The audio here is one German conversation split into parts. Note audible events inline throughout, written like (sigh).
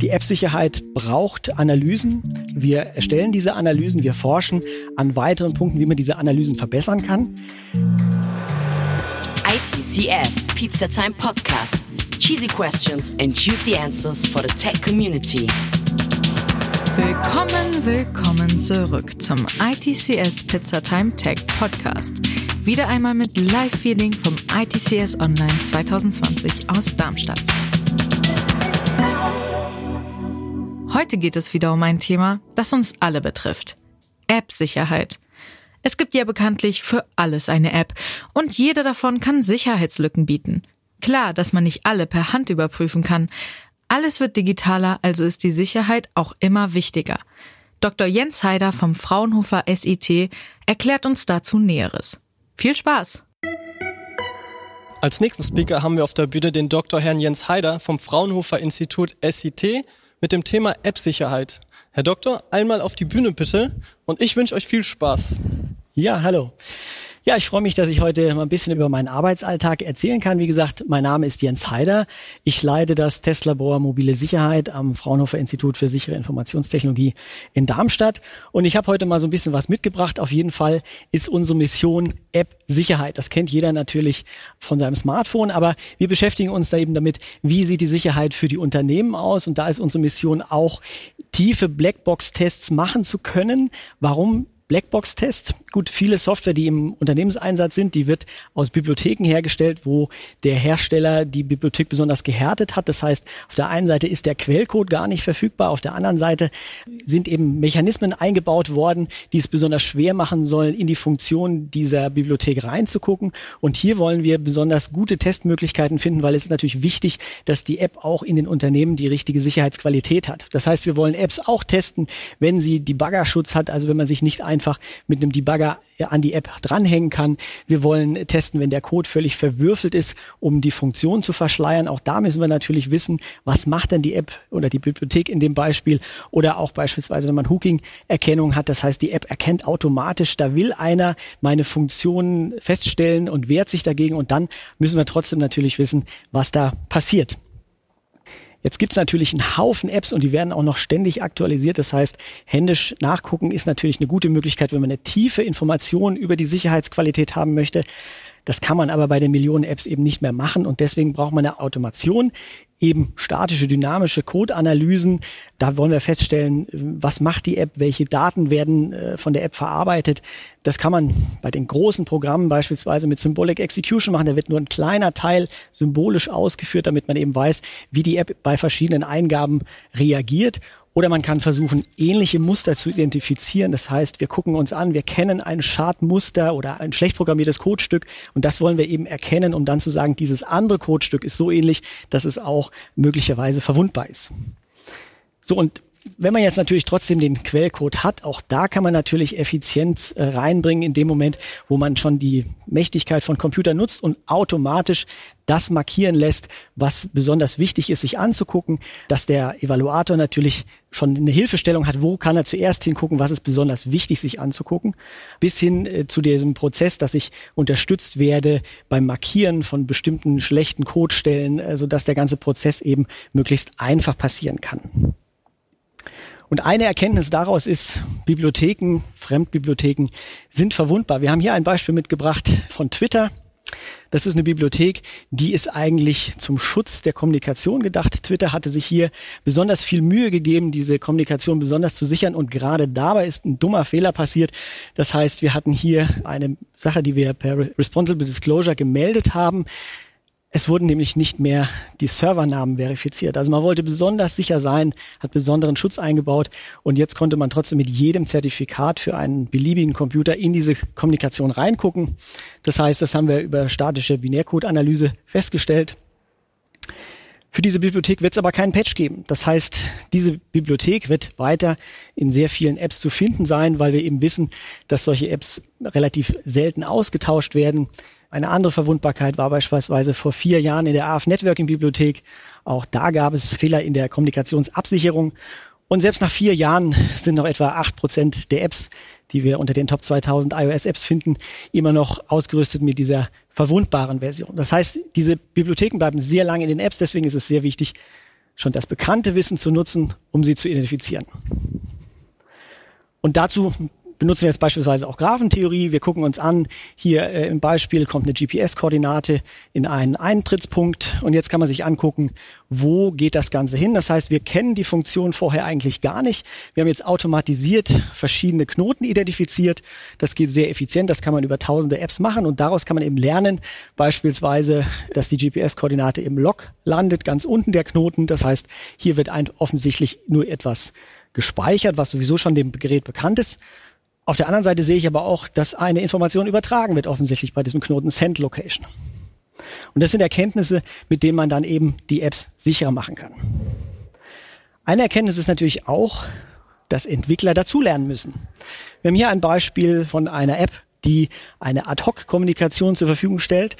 Die App-Sicherheit braucht Analysen. Wir erstellen diese Analysen, wir forschen an weiteren Punkten, wie man diese Analysen verbessern kann. ITCS Pizza Time Podcast. Cheesy questions and juicy answers for the tech community. Willkommen, willkommen zurück zum ITCS Pizza Time Tech Podcast. Wieder einmal mit Live-Feeling vom ITCS Online 2020 aus Darmstadt. Heute geht es wieder um ein Thema, das uns alle betrifft. App-Sicherheit. Es gibt ja bekanntlich für alles eine App und jede davon kann Sicherheitslücken bieten. Klar, dass man nicht alle per Hand überprüfen kann. Alles wird digitaler, also ist die Sicherheit auch immer wichtiger. Dr. Jens Heider vom Fraunhofer SIT erklärt uns dazu Näheres. Viel Spaß! Als nächsten Speaker haben wir auf der Bühne den Dr. Herrn Jens Heider vom Fraunhofer Institut SIT mit dem Thema App-Sicherheit. Herr Doktor, einmal auf die Bühne bitte und ich wünsche euch viel Spaß. Ja, hallo. Ja, ich freue mich, dass ich heute mal ein bisschen über meinen Arbeitsalltag erzählen kann. Wie gesagt, mein Name ist Jens Heider. Ich leite das Testlabor Mobile Sicherheit am Fraunhofer Institut für sichere Informationstechnologie in Darmstadt. Und ich habe heute mal so ein bisschen was mitgebracht. Auf jeden Fall ist unsere Mission App Sicherheit. Das kennt jeder natürlich von seinem Smartphone, aber wir beschäftigen uns da eben damit, wie sieht die Sicherheit für die Unternehmen aus. Und da ist unsere Mission auch, tiefe Blackbox-Tests machen zu können. Warum Blackbox-Test. Gut, viele Software, die im Unternehmenseinsatz sind, die wird aus Bibliotheken hergestellt, wo der Hersteller die Bibliothek besonders gehärtet hat. Das heißt, auf der einen Seite ist der Quellcode gar nicht verfügbar, auf der anderen Seite sind eben Mechanismen eingebaut worden, die es besonders schwer machen sollen, in die Funktion dieser Bibliothek reinzugucken. Und hier wollen wir besonders gute Testmöglichkeiten finden, weil es ist natürlich wichtig, dass die App auch in den Unternehmen die richtige Sicherheitsqualität hat. Das heißt, wir wollen Apps auch testen, wenn sie Debuggerschutz hat, also wenn man sich nicht ein einfach mit einem Debugger an die App dranhängen kann. Wir wollen testen, wenn der Code völlig verwürfelt ist, um die Funktion zu verschleiern. Auch da müssen wir natürlich wissen, was macht denn die App oder die Bibliothek in dem Beispiel oder auch beispielsweise, wenn man Hooking-Erkennung hat. Das heißt, die App erkennt automatisch, da will einer meine Funktionen feststellen und wehrt sich dagegen und dann müssen wir trotzdem natürlich wissen, was da passiert. Jetzt gibt's natürlich einen Haufen Apps und die werden auch noch ständig aktualisiert. Das heißt, händisch nachgucken ist natürlich eine gute Möglichkeit, wenn man eine tiefe Information über die Sicherheitsqualität haben möchte. Das kann man aber bei den Millionen Apps eben nicht mehr machen und deswegen braucht man eine Automation, eben statische, dynamische Code-Analysen. Da wollen wir feststellen, was macht die App, welche Daten werden äh, von der App verarbeitet. Das kann man bei den großen Programmen beispielsweise mit Symbolic Execution machen. Da wird nur ein kleiner Teil symbolisch ausgeführt, damit man eben weiß, wie die App bei verschiedenen Eingaben reagiert. Oder man kann versuchen, ähnliche Muster zu identifizieren. Das heißt, wir gucken uns an, wir kennen ein Schadmuster oder ein schlecht programmiertes Codestück und das wollen wir eben erkennen, um dann zu sagen, dieses andere Codestück ist so ähnlich, dass es auch möglicherweise verwundbar ist. So, und wenn man jetzt natürlich trotzdem den Quellcode hat, auch da kann man natürlich Effizienz äh, reinbringen in dem Moment, wo man schon die Mächtigkeit von Computern nutzt und automatisch das markieren lässt, was besonders wichtig ist, sich anzugucken, dass der Evaluator natürlich schon eine Hilfestellung hat, wo kann er zuerst hingucken, was ist besonders wichtig, sich anzugucken, bis hin äh, zu diesem Prozess, dass ich unterstützt werde beim Markieren von bestimmten schlechten Codestellen, äh, sodass der ganze Prozess eben möglichst einfach passieren kann. Und eine Erkenntnis daraus ist, Bibliotheken, Fremdbibliotheken sind verwundbar. Wir haben hier ein Beispiel mitgebracht von Twitter. Das ist eine Bibliothek, die ist eigentlich zum Schutz der Kommunikation gedacht. Twitter hatte sich hier besonders viel Mühe gegeben, diese Kommunikation besonders zu sichern und gerade dabei ist ein dummer Fehler passiert. Das heißt, wir hatten hier eine Sache, die wir per Responsible Disclosure gemeldet haben. Es wurden nämlich nicht mehr die Servernamen verifiziert. Also man wollte besonders sicher sein, hat besonderen Schutz eingebaut und jetzt konnte man trotzdem mit jedem Zertifikat für einen beliebigen Computer in diese Kommunikation reingucken. Das heißt, das haben wir über statische Binärcode-Analyse festgestellt. Für diese Bibliothek wird es aber keinen Patch geben. Das heißt, diese Bibliothek wird weiter in sehr vielen Apps zu finden sein, weil wir eben wissen, dass solche Apps relativ selten ausgetauscht werden. Eine andere Verwundbarkeit war beispielsweise vor vier Jahren in der AF Networking Bibliothek. Auch da gab es Fehler in der Kommunikationsabsicherung. Und selbst nach vier Jahren sind noch etwa acht Prozent der Apps, die wir unter den Top 2000 iOS-Apps finden, immer noch ausgerüstet mit dieser verwundbaren Version. Das heißt, diese Bibliotheken bleiben sehr lange in den Apps, deswegen ist es sehr wichtig, schon das bekannte Wissen zu nutzen, um sie zu identifizieren. Und dazu benutzen wir jetzt beispielsweise auch Graphentheorie. Wir gucken uns an, hier äh, im Beispiel kommt eine GPS-Koordinate in einen Eintrittspunkt und jetzt kann man sich angucken, wo geht das Ganze hin. Das heißt, wir kennen die Funktion vorher eigentlich gar nicht. Wir haben jetzt automatisiert verschiedene Knoten identifiziert. Das geht sehr effizient. Das kann man über tausende Apps machen und daraus kann man eben lernen, beispielsweise, dass die GPS-Koordinate im Log landet, ganz unten der Knoten. Das heißt, hier wird ein, offensichtlich nur etwas gespeichert, was sowieso schon dem Gerät bekannt ist. Auf der anderen Seite sehe ich aber auch, dass eine Information übertragen wird, offensichtlich bei diesem Knoten Send Location. Und das sind Erkenntnisse, mit denen man dann eben die Apps sicherer machen kann. Eine Erkenntnis ist natürlich auch, dass Entwickler dazulernen müssen. Wir haben hier ein Beispiel von einer App, die eine Ad-Hoc-Kommunikation zur Verfügung stellt.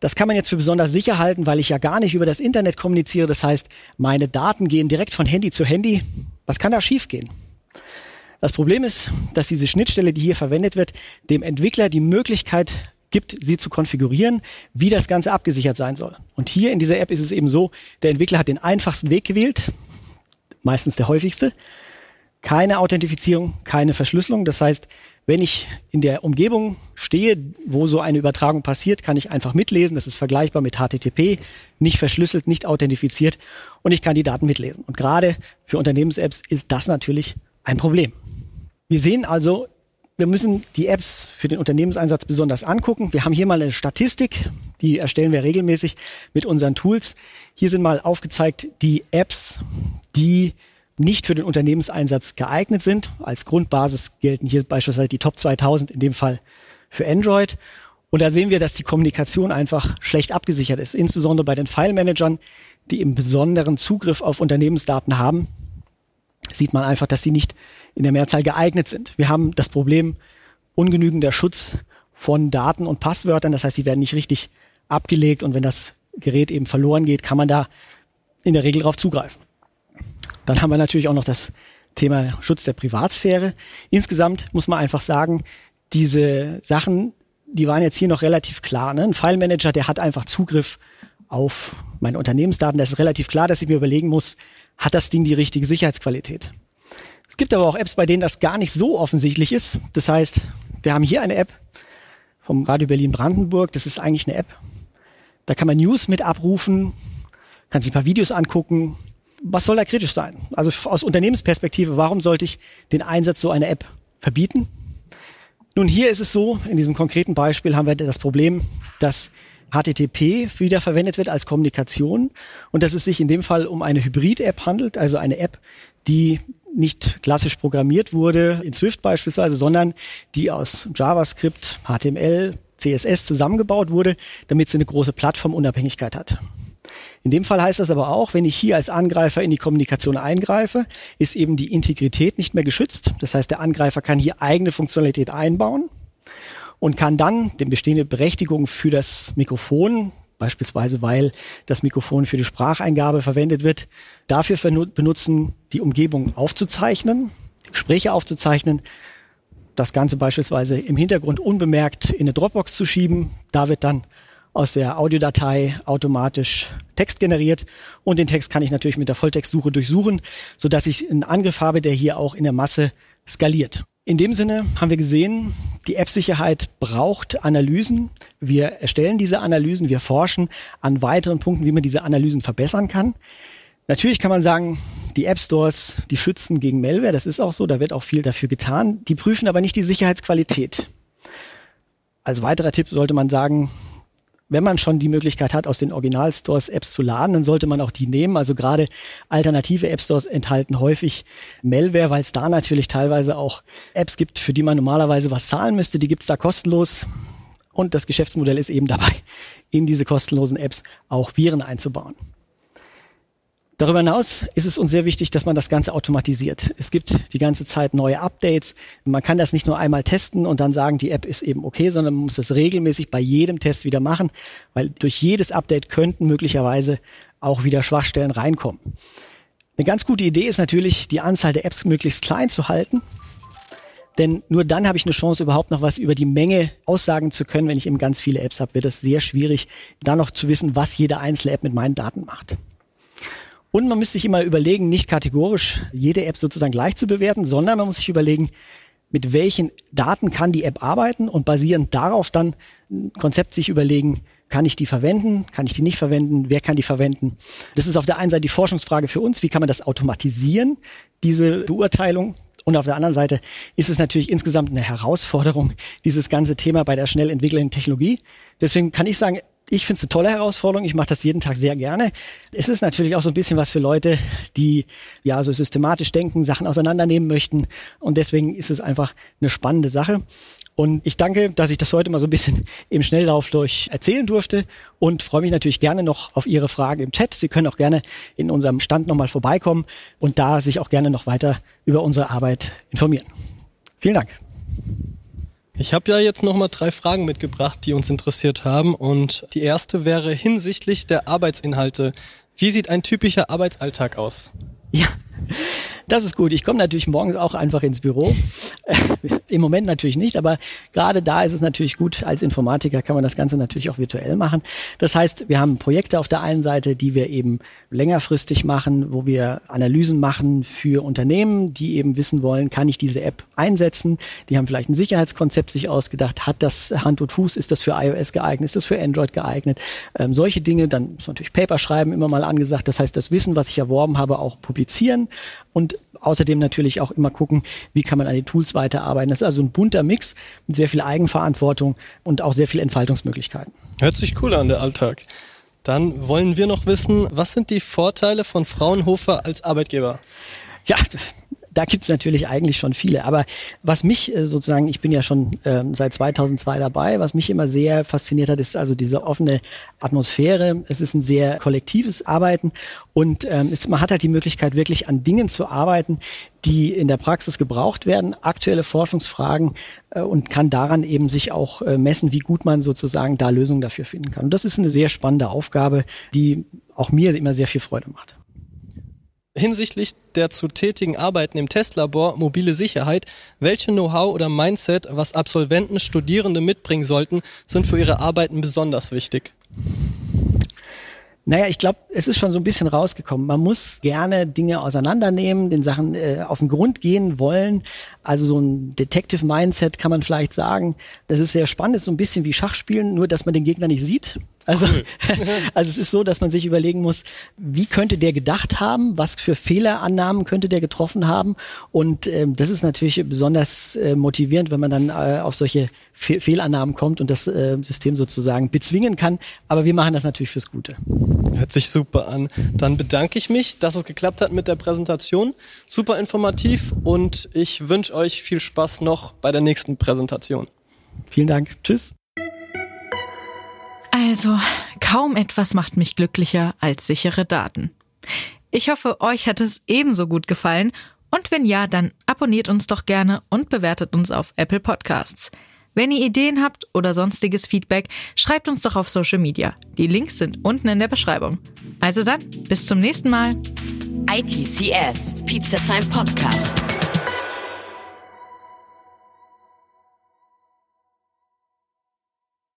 Das kann man jetzt für besonders sicher halten, weil ich ja gar nicht über das Internet kommuniziere. Das heißt, meine Daten gehen direkt von Handy zu Handy. Was kann da schiefgehen? Das Problem ist, dass diese Schnittstelle, die hier verwendet wird, dem Entwickler die Möglichkeit gibt, sie zu konfigurieren, wie das Ganze abgesichert sein soll. Und hier in dieser App ist es eben so, der Entwickler hat den einfachsten Weg gewählt, meistens der häufigste. Keine Authentifizierung, keine Verschlüsselung. Das heißt, wenn ich in der Umgebung stehe, wo so eine Übertragung passiert, kann ich einfach mitlesen. Das ist vergleichbar mit HTTP, nicht verschlüsselt, nicht authentifiziert und ich kann die Daten mitlesen. Und gerade für Unternehmens-Apps ist das natürlich ein Problem. Wir sehen also, wir müssen die Apps für den Unternehmenseinsatz besonders angucken. Wir haben hier mal eine Statistik, die erstellen wir regelmäßig mit unseren Tools. Hier sind mal aufgezeigt die Apps, die nicht für den Unternehmenseinsatz geeignet sind. Als Grundbasis gelten hier beispielsweise die Top 2000, in dem Fall für Android. Und da sehen wir, dass die Kommunikation einfach schlecht abgesichert ist, insbesondere bei den File-Managern, die im besonderen Zugriff auf Unternehmensdaten haben. Sieht man einfach, dass sie nicht in der Mehrzahl geeignet sind. Wir haben das Problem ungenügender Schutz von Daten und Passwörtern. Das heißt, sie werden nicht richtig abgelegt und wenn das Gerät eben verloren geht, kann man da in der Regel darauf zugreifen. Dann haben wir natürlich auch noch das Thema Schutz der Privatsphäre. Insgesamt muss man einfach sagen, diese Sachen, die waren jetzt hier noch relativ klar. Ne? Ein File Manager, der hat einfach Zugriff auf meine Unternehmensdaten. Das ist relativ klar, dass ich mir überlegen muss, hat das Ding die richtige Sicherheitsqualität? Es gibt aber auch Apps, bei denen das gar nicht so offensichtlich ist. Das heißt, wir haben hier eine App vom Radio Berlin Brandenburg. Das ist eigentlich eine App. Da kann man News mit abrufen, kann sich ein paar Videos angucken. Was soll da kritisch sein? Also aus Unternehmensperspektive, warum sollte ich den Einsatz so einer App verbieten? Nun, hier ist es so, in diesem konkreten Beispiel haben wir das Problem, dass HTTP wieder verwendet wird als Kommunikation und dass es sich in dem Fall um eine Hybrid-App handelt, also eine App, die nicht klassisch programmiert wurde, in Swift beispielsweise, sondern die aus JavaScript, HTML, CSS zusammengebaut wurde, damit sie eine große Plattformunabhängigkeit hat. In dem Fall heißt das aber auch, wenn ich hier als Angreifer in die Kommunikation eingreife, ist eben die Integrität nicht mehr geschützt. Das heißt, der Angreifer kann hier eigene Funktionalität einbauen und kann dann den bestehende Berechtigung für das Mikrofon beispielsweise weil das Mikrofon für die Spracheingabe verwendet wird, dafür benutzen, die Umgebung aufzuzeichnen, Gespräche aufzuzeichnen, das Ganze beispielsweise im Hintergrund unbemerkt in eine Dropbox zu schieben. Da wird dann aus der Audiodatei automatisch Text generiert und den Text kann ich natürlich mit der Volltextsuche durchsuchen, so dass ich einen Angriff habe, der hier auch in der Masse skaliert. In dem Sinne haben wir gesehen, die App-Sicherheit braucht Analysen. Wir erstellen diese Analysen, wir forschen an weiteren Punkten, wie man diese Analysen verbessern kann. Natürlich kann man sagen, die App Stores, die schützen gegen Malware, das ist auch so, da wird auch viel dafür getan. Die prüfen aber nicht die Sicherheitsqualität. Als weiterer Tipp sollte man sagen, wenn man schon die Möglichkeit hat, aus den Original-Stores Apps zu laden, dann sollte man auch die nehmen. Also gerade alternative App-Stores enthalten häufig Malware, weil es da natürlich teilweise auch Apps gibt, für die man normalerweise was zahlen müsste. Die gibt's da kostenlos. Und das Geschäftsmodell ist eben dabei, in diese kostenlosen Apps auch Viren einzubauen. Darüber hinaus ist es uns sehr wichtig, dass man das Ganze automatisiert. Es gibt die ganze Zeit neue Updates. Man kann das nicht nur einmal testen und dann sagen, die App ist eben okay, sondern man muss das regelmäßig bei jedem Test wieder machen, weil durch jedes Update könnten möglicherweise auch wieder Schwachstellen reinkommen. Eine ganz gute Idee ist natürlich, die Anzahl der Apps möglichst klein zu halten. Denn nur dann habe ich eine Chance, überhaupt noch was über die Menge aussagen zu können. Wenn ich eben ganz viele Apps habe, wird es sehr schwierig, da noch zu wissen, was jede einzelne App mit meinen Daten macht. Und man müsste sich immer überlegen, nicht kategorisch jede App sozusagen gleich zu bewerten, sondern man muss sich überlegen, mit welchen Daten kann die App arbeiten und basierend darauf dann ein Konzept sich überlegen, kann ich die verwenden? Kann ich die nicht verwenden? Wer kann die verwenden? Das ist auf der einen Seite die Forschungsfrage für uns. Wie kann man das automatisieren, diese Beurteilung? Und auf der anderen Seite ist es natürlich insgesamt eine Herausforderung, dieses ganze Thema bei der schnell entwickelnden Technologie. Deswegen kann ich sagen, ich finde es eine tolle Herausforderung. Ich mache das jeden Tag sehr gerne. Es ist natürlich auch so ein bisschen was für Leute, die ja so systematisch denken, Sachen auseinandernehmen möchten. Und deswegen ist es einfach eine spannende Sache. Und ich danke, dass ich das heute mal so ein bisschen (laughs) im Schnelllauf durch erzählen durfte und freue mich natürlich gerne noch auf Ihre Fragen im Chat. Sie können auch gerne in unserem Stand nochmal vorbeikommen und da sich auch gerne noch weiter über unsere Arbeit informieren. Vielen Dank. Ich habe ja jetzt nochmal drei Fragen mitgebracht, die uns interessiert haben. Und die erste wäre hinsichtlich der Arbeitsinhalte. Wie sieht ein typischer Arbeitsalltag aus? Ja, das ist gut. Ich komme natürlich morgens auch einfach ins Büro. (laughs) Im Moment natürlich nicht, aber gerade da ist es natürlich gut. Als Informatiker kann man das Ganze natürlich auch virtuell machen. Das heißt, wir haben Projekte auf der einen Seite, die wir eben längerfristig machen, wo wir Analysen machen für Unternehmen, die eben wissen wollen, kann ich diese App einsetzen? Die haben vielleicht ein Sicherheitskonzept sich ausgedacht. Hat das Hand und Fuß? Ist das für iOS geeignet? Ist das für Android geeignet? Ähm, solche Dinge. Dann ist natürlich Paper schreiben immer mal angesagt. Das heißt, das Wissen, was ich erworben habe, auch publizieren und außerdem natürlich auch immer gucken, wie kann man an den Tools weiterarbeiten. Das ist also ein bunter Mix mit sehr viel Eigenverantwortung und auch sehr viel Entfaltungsmöglichkeiten. Hört sich cool an, der Alltag. Dann wollen wir noch wissen, was sind die Vorteile von Fraunhofer als Arbeitgeber? Ja, da gibt's natürlich eigentlich schon viele. Aber was mich äh, sozusagen, ich bin ja schon ähm, seit 2002 dabei, was mich immer sehr fasziniert hat, ist also diese offene Atmosphäre. Es ist ein sehr kollektives Arbeiten und ähm, es, man hat halt die Möglichkeit, wirklich an Dingen zu arbeiten, die in der Praxis gebraucht werden, aktuelle Forschungsfragen äh, und kann daran eben sich auch äh, messen, wie gut man sozusagen da Lösungen dafür finden kann. Und das ist eine sehr spannende Aufgabe, die auch mir immer sehr viel Freude macht hinsichtlich der zu tätigen Arbeiten im Testlabor mobile Sicherheit, welche Know-how oder Mindset, was Absolventen, Studierende mitbringen sollten, sind für ihre Arbeiten besonders wichtig? Naja, ich glaube, es ist schon so ein bisschen rausgekommen. Man muss gerne Dinge auseinandernehmen, den Sachen äh, auf den Grund gehen wollen. Also so ein Detective Mindset kann man vielleicht sagen. Das ist sehr spannend, das ist so ein bisschen wie Schachspielen, nur dass man den Gegner nicht sieht. Also, (laughs) also es ist so, dass man sich überlegen muss, wie könnte der gedacht haben, was für Fehlerannahmen könnte der getroffen haben. Und ähm, das ist natürlich besonders äh, motivierend, wenn man dann äh, auf solche Fe Fehlannahmen kommt und das äh, System sozusagen bezwingen kann. Aber wir machen das natürlich fürs Gute. Hört sich super an. Dann bedanke ich mich, dass es geklappt hat mit der Präsentation. Super informativ und ich wünsche euch viel Spaß noch bei der nächsten Präsentation. Vielen Dank. Tschüss. Also, kaum etwas macht mich glücklicher als sichere Daten. Ich hoffe, euch hat es ebenso gut gefallen und wenn ja, dann abonniert uns doch gerne und bewertet uns auf Apple Podcasts. Wenn ihr Ideen habt oder sonstiges Feedback, schreibt uns doch auf Social Media. Die Links sind unten in der Beschreibung. Also dann, bis zum nächsten Mal. ITCS, Pizza Time Podcast.